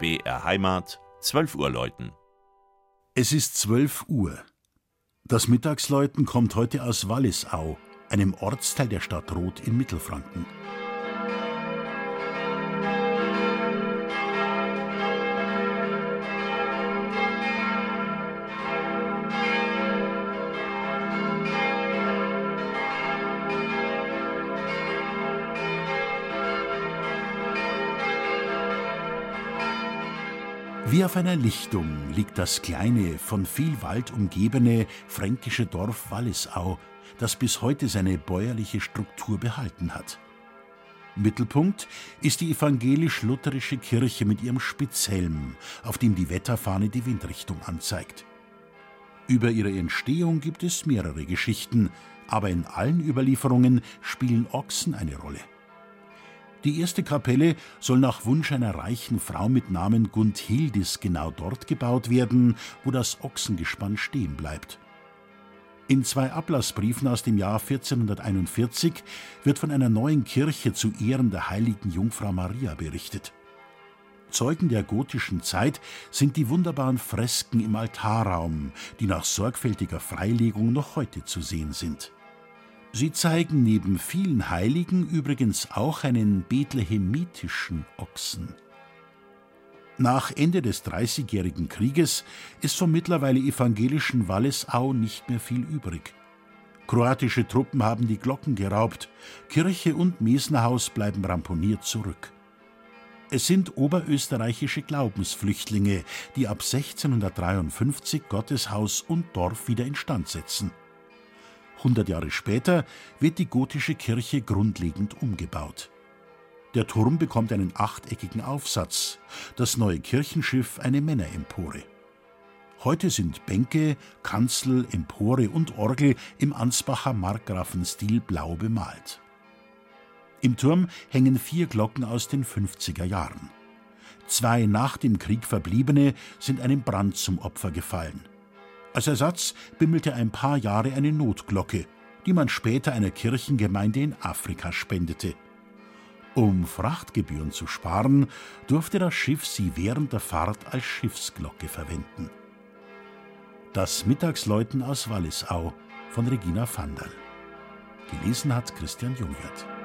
BR Heimat, 12 Uhr läuten. Es ist 12 Uhr. Das Mittagsläuten kommt heute aus Wallisau, einem Ortsteil der Stadt Roth in Mittelfranken. Wie auf einer Lichtung liegt das kleine, von viel Wald umgebene fränkische Dorf Wallisau, das bis heute seine bäuerliche Struktur behalten hat. Mittelpunkt ist die evangelisch-lutherische Kirche mit ihrem Spitzhelm, auf dem die Wetterfahne die Windrichtung anzeigt. Über ihre Entstehung gibt es mehrere Geschichten, aber in allen Überlieferungen spielen Ochsen eine Rolle. Die erste Kapelle soll nach Wunsch einer reichen Frau mit Namen Gundhildis genau dort gebaut werden, wo das Ochsengespann stehen bleibt. In zwei Ablassbriefen aus dem Jahr 1441 wird von einer neuen Kirche zu Ehren der heiligen Jungfrau Maria berichtet. Zeugen der gotischen Zeit sind die wunderbaren Fresken im Altarraum, die nach sorgfältiger Freilegung noch heute zu sehen sind. Sie zeigen neben vielen Heiligen übrigens auch einen bethlehemitischen Ochsen. Nach Ende des Dreißigjährigen Krieges ist vom mittlerweile evangelischen Wallisau nicht mehr viel übrig. Kroatische Truppen haben die Glocken geraubt, Kirche und Mesnerhaus bleiben ramponiert zurück. Es sind oberösterreichische Glaubensflüchtlinge, die ab 1653 Gotteshaus und Dorf wieder instand setzen. 100 Jahre später wird die gotische Kirche grundlegend umgebaut. Der Turm bekommt einen achteckigen Aufsatz, das neue Kirchenschiff eine Männerempore. Heute sind Bänke, Kanzel, Empore und Orgel im Ansbacher Markgrafenstil blau bemalt. Im Turm hängen vier Glocken aus den 50er Jahren. Zwei nach dem Krieg verbliebene sind einem Brand zum Opfer gefallen. Als Ersatz bimmelte ein paar Jahre eine Notglocke, die man später einer Kirchengemeinde in Afrika spendete. Um Frachtgebühren zu sparen, durfte das Schiff sie während der Fahrt als Schiffsglocke verwenden. Das Mittagsläuten aus Wallisau von Regina Vandal. Gelesen hat Christian Jungwirth.